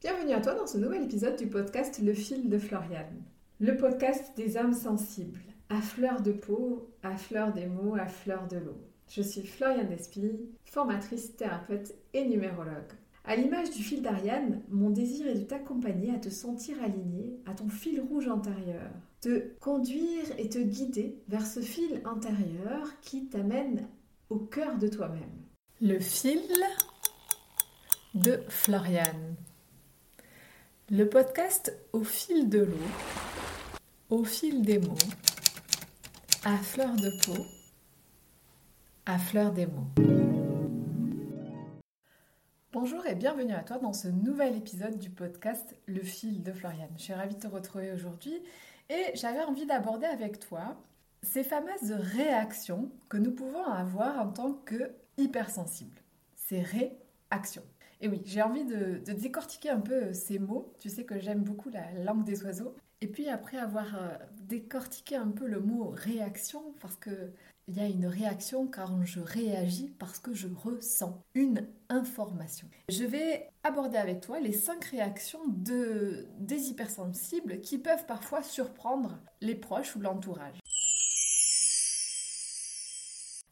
Bienvenue à toi dans ce nouvel épisode du podcast Le fil de Floriane. Le podcast des âmes sensibles, à fleur de peau, à fleur des mots, à fleur de l'eau. Je suis Floriane Despy, formatrice, thérapeute et numérologue. À l'image du fil d'Ariane, mon désir est de t'accompagner à te sentir aligné à ton fil rouge intérieur, te conduire et te guider vers ce fil intérieur qui t'amène au cœur de toi-même. Le fil de Floriane. Le podcast au fil de l'eau, au fil des mots, à fleur de peau, à fleur des mots. Bonjour et bienvenue à toi dans ce nouvel épisode du podcast Le fil de Floriane. Je suis ravie de te retrouver aujourd'hui et j'avais envie d'aborder avec toi ces fameuses réactions que nous pouvons avoir en tant que hypersensibles. Ces réactions. Et oui, j'ai envie de, décortiquer un peu ces mots. Tu sais que j'aime beaucoup la langue des oiseaux. Et puis après avoir euh, décortiqué un peu le mot réaction, parce que il y a une réaction quand je réagis parce que je ressens une information. Je vais aborder avec toi les cinq réactions de, des hypersensibles qui peuvent parfois surprendre les proches ou l'entourage.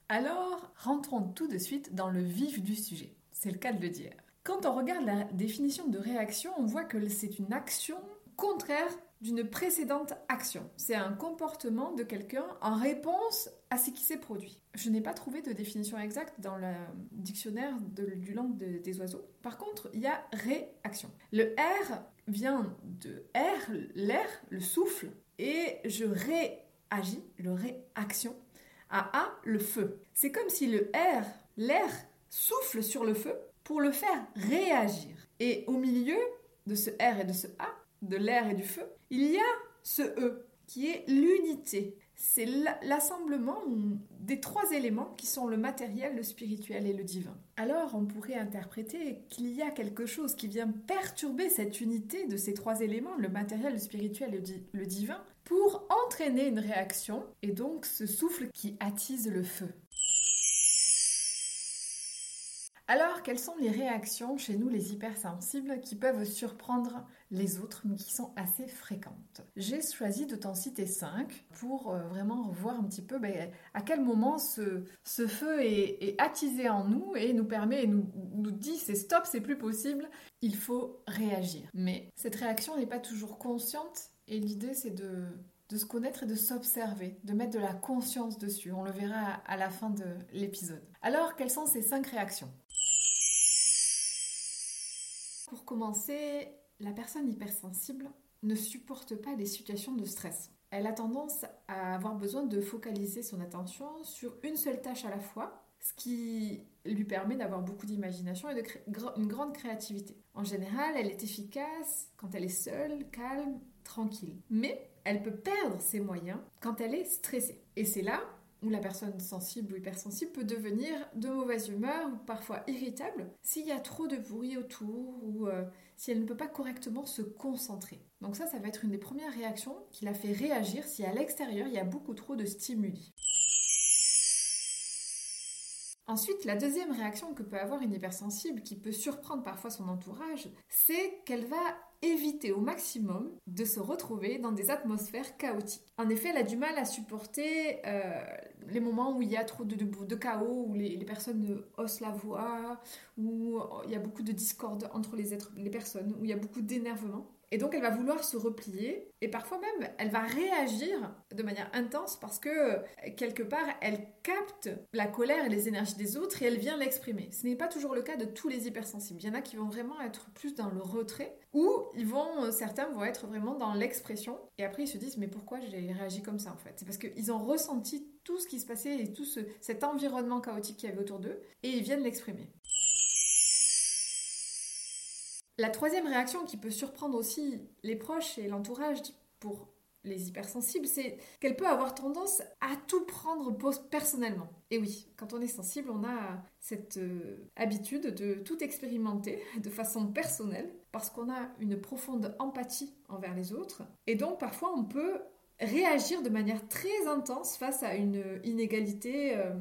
Alors, rentrons tout de suite dans le vif du sujet. C'est le cas de le dire. Quand on regarde la définition de réaction, on voit que c'est une action contraire d'une précédente action. C'est un comportement de quelqu'un en réponse à ce qui s'est produit. Je n'ai pas trouvé de définition exacte dans le dictionnaire du langue des oiseaux. Par contre, il y a réaction. Le R vient de R, l'air, le souffle, et je réagis, le réaction, à A, le feu. C'est comme si le R, l'air, souffle sur le feu pour le faire réagir. Et au milieu de ce R et de ce A, de l'air et du feu, il y a ce E qui est l'unité. C'est l'assemblement des trois éléments qui sont le matériel, le spirituel et le divin. Alors on pourrait interpréter qu'il y a quelque chose qui vient perturber cette unité de ces trois éléments, le matériel, le spirituel et le divin, pour entraîner une réaction et donc ce souffle qui attise le feu. Alors, quelles sont les réactions chez nous, les hypersensibles, qui peuvent surprendre les autres, mais qui sont assez fréquentes? J'ai choisi de t'en citer cinq pour euh, vraiment voir un petit peu ben, à quel moment ce, feu est, attisé en nous et nous permet, et nous, dit c'est stop, c'est plus possible, il faut réagir. Mais cette réaction n'est pas toujours consciente et l'idée c'est de se connaître et de s'observer, de mettre de la conscience dessus. On le verra à la fin de l'épisode. Alors, quelles sont ces cinq réactions? Commencer, la personne hypersensible ne supporte pas les situations de stress. Elle a tendance à avoir besoin de focaliser son attention sur une seule tâche à la fois, ce qui lui permet d'avoir beaucoup d'imagination et de une grande créativité. En général, elle est efficace quand elle est seule, calme, tranquille. Mais elle peut perdre ses moyens quand elle est stressée. Et c'est là où la personne sensible ou hypersensible peut devenir de mauvaise humeur ou parfois irritable s'il y a trop de bruit autour ou euh, si elle ne peut pas correctement se concentrer. Donc ça, ça va être une des premières réactions qui la fait réagir si à l'extérieur il y a beaucoup trop de stimuli. Ensuite, la deuxième réaction que peut avoir une hypersensible, qui peut surprendre parfois son entourage, c'est qu'elle va éviter au maximum de se retrouver dans des atmosphères chaotiques. En effet, elle a du mal à supporter euh, les moments où il y a trop de, de, chaos, où les, personnes haussent la voix, où il y a beaucoup de discorde entre les, les personnes, où il y a beaucoup d'énervement. Et donc elle va vouloir se replier et parfois même elle va réagir de manière intense parce que quelque part elle capte la colère et les énergies des autres et elle vient l'exprimer. Ce n'est pas toujours le cas de tous les hypersensibles. Il y en a qui vont vraiment être plus dans le retrait ou ils vont certains vont être vraiment dans l'expression et après ils se disent mais pourquoi j'ai réagi comme ça en fait? C'est parce qu'ils ont ressenti tout ce qui se passait et tout cet environnement chaotique qu'il y avait autour d'eux et ils viennent l'exprimer. La troisième réaction qui peut surprendre aussi les proches et l'entourage pour les hypersensibles, c'est qu'elle peut avoir tendance à tout prendre personnellement. Et oui, quand on est sensible, on a cette euh, habitude de tout expérimenter de façon personnelle parce qu'on a une profonde empathie envers les autres. Et donc parfois on peut réagir de manière très intense face à une inégalité, euh,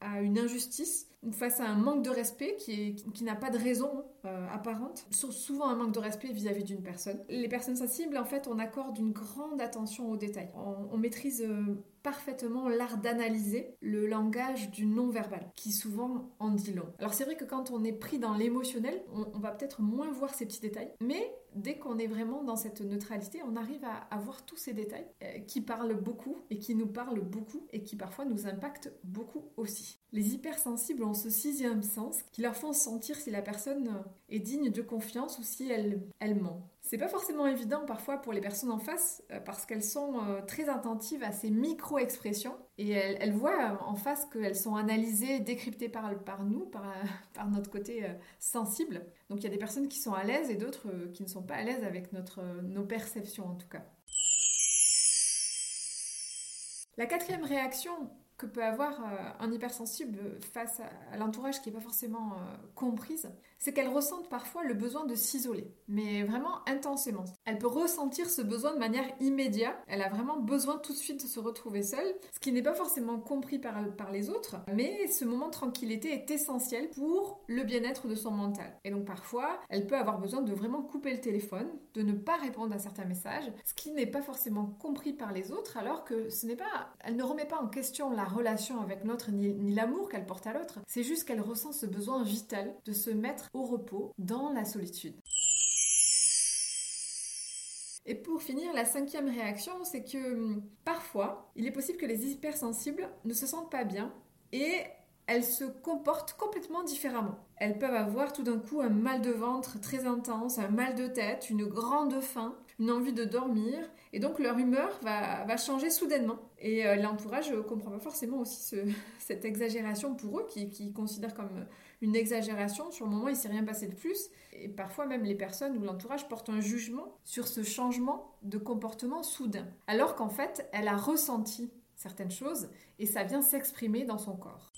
à une injustice, ou face à un manque de respect qui, qui n'a pas de raison euh, apparente, souvent un manque de respect vis-à-vis d'une personne. Les personnes sensibles, en fait, on accorde une grande attention aux détails. On, maîtrise euh, parfaitement l'art d'analyser le langage du non-verbal, qui souvent en dit long. Alors c'est vrai que quand on est pris dans l'émotionnel, on, va peut-être moins voir ces petits détails, mais dès qu'on est vraiment dans cette neutralité, on arrive à, voir tous ces détails euh, qui parlent beaucoup et qui nous parlent beaucoup et qui parfois nous impactent beaucoup aussi. Les hypersensibles ont ce sixième sens qui leur font sentir si la personne est digne de confiance ou si elle, elle ment. C'est pas forcément évident parfois pour les personnes en face euh, parce qu'elles sont euh, très attentives à ces micro-expressions et elles, voient en face qu'elles sont analysées, décryptées par, par nous, par, par notre côté euh, sensible. Donc il y a des personnes qui sont à l'aise et d'autres qui ne sont pas à l'aise avec notre, nos perceptions en tout cas. La quatrième réaction que peut avoir un hypersensible face à, l'entourage qui n'est pas forcément comprise, c'est qu'elle ressente parfois le besoin de s'isoler, mais vraiment intensément. Elle peut ressentir ce besoin de manière immédiate, elle a vraiment besoin tout de suite de se retrouver seule, ce qui n'est pas forcément compris par, les autres, mais ce moment de tranquillité est essentiel pour le bien-être de son mental. Et donc parfois, elle peut avoir besoin de vraiment couper le téléphone, de ne pas répondre à certains messages, ce qui n'est pas forcément compris par les autres, alors que ce n'est pas, elle ne remet pas en question la relation avec l'autre ni l'amour qu'elle porte à l'autre, c'est juste qu'elle ressent ce besoin vital de se mettre au repos dans la solitude. Et pour finir, la cinquième réaction, c'est que hum, parfois, il est possible que les hypersensibles ne se sentent pas bien et elles se comportent complètement différemment. Elles peuvent avoir tout d'un coup un mal de ventre très intense, un mal de tête, une grande faim, une envie de dormir, et donc leur humeur va, changer soudainement. Et euh, l'entourage ne comprend pas forcément aussi cette exagération pour eux, qui, considèrent comme une exagération. Sur le moment, il ne s'est rien passé de plus. Et parfois, même les personnes ou l'entourage portent un jugement sur ce changement de comportement soudain. Alors qu'en fait, elle a ressenti certaines choses et ça vient s'exprimer dans son corps.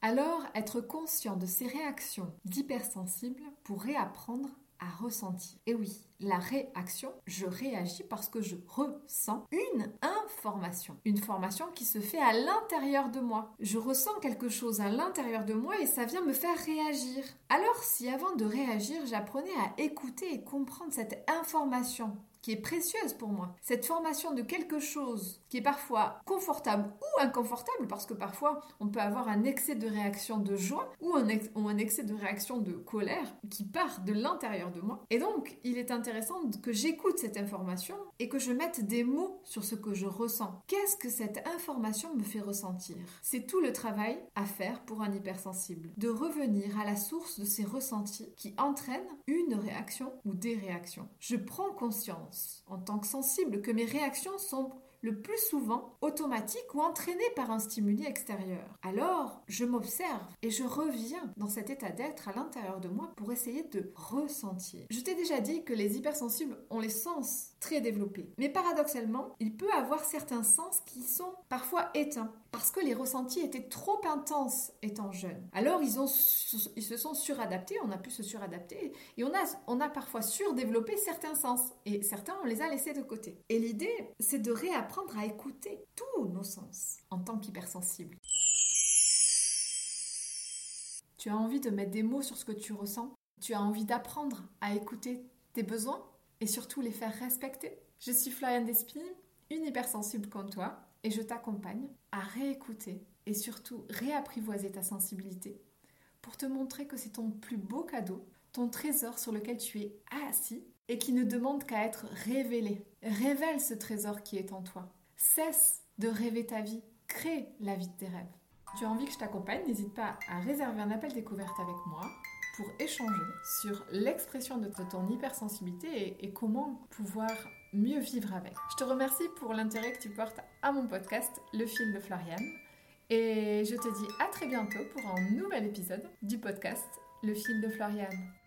Alors, être conscient de ces réactions d'hypersensible pour réapprendre à ressentir. Et oui, la réaction, je réagis parce que je ressens une information. Une formation qui se fait à l'intérieur de moi. Je ressens quelque chose à l'intérieur de moi et ça vient me faire réagir. Alors si avant de réagir, j'apprenais à écouter et comprendre cette information qui est précieuse pour moi. Cette formation de quelque chose qui est parfois confortable ou inconfortable, parce que parfois on peut avoir un excès de réaction de joie ou un, excès de réaction de colère qui part de l'intérieur de moi. Et donc, il est intéressant que j'écoute cette information et que je mette des mots sur ce que je ressens. Qu'est-ce que cette information me fait ressentir? C'est tout le travail à faire pour un hypersensible, de revenir à la source de ces ressentis qui entraînent une réaction ou des réactions. Je prends conscience en tant que sensible que mes réactions sont le plus souvent automatiques ou entraînées par un stimuli extérieur. Alors, je m'observe et je reviens dans cet état d'être à l'intérieur de moi pour essayer de ressentir. Je t'ai déjà dit que les hypersensibles ont les sens très développés, mais paradoxalement, il peut avoir certains sens qui sont parfois éteints parce que les ressentis étaient trop intenses étant jeunes. Alors ils, ont, ils se sont suradaptés, on a pu se suradapter, et on a, on a parfois surdéveloppé certains sens, et certains on les a laissés de côté. Et l'idée, c'est de réapprendre à écouter tous nos sens en tant qu'hypersensible. Tu as envie de mettre des mots sur ce que tu ressens? Tu as envie d'apprendre à écouter tes besoins? Et surtout les faire respecter Je suis Floriane Despines, une hypersensible comme toi, et je t'accompagne à réécouter et surtout réapprivoiser ta sensibilité pour te montrer que c'est ton plus beau cadeau, ton trésor sur lequel tu es assis et qui ne demande qu'à être révélé. Révèle ce trésor qui est en toi. Cesse de rêver ta vie, crée la vie de tes rêves. Tu as envie que je t'accompagne, n'hésite pas à réserver un appel découverte avec moi pour échanger sur l'expression de ton hypersensibilité et, comment pouvoir mieux vivre avec. Je te remercie pour l'intérêt que tu portes à mon podcast, Le fil de Floriane. Et je te dis à très bientôt pour un nouvel épisode du podcast Le fil de Floriane.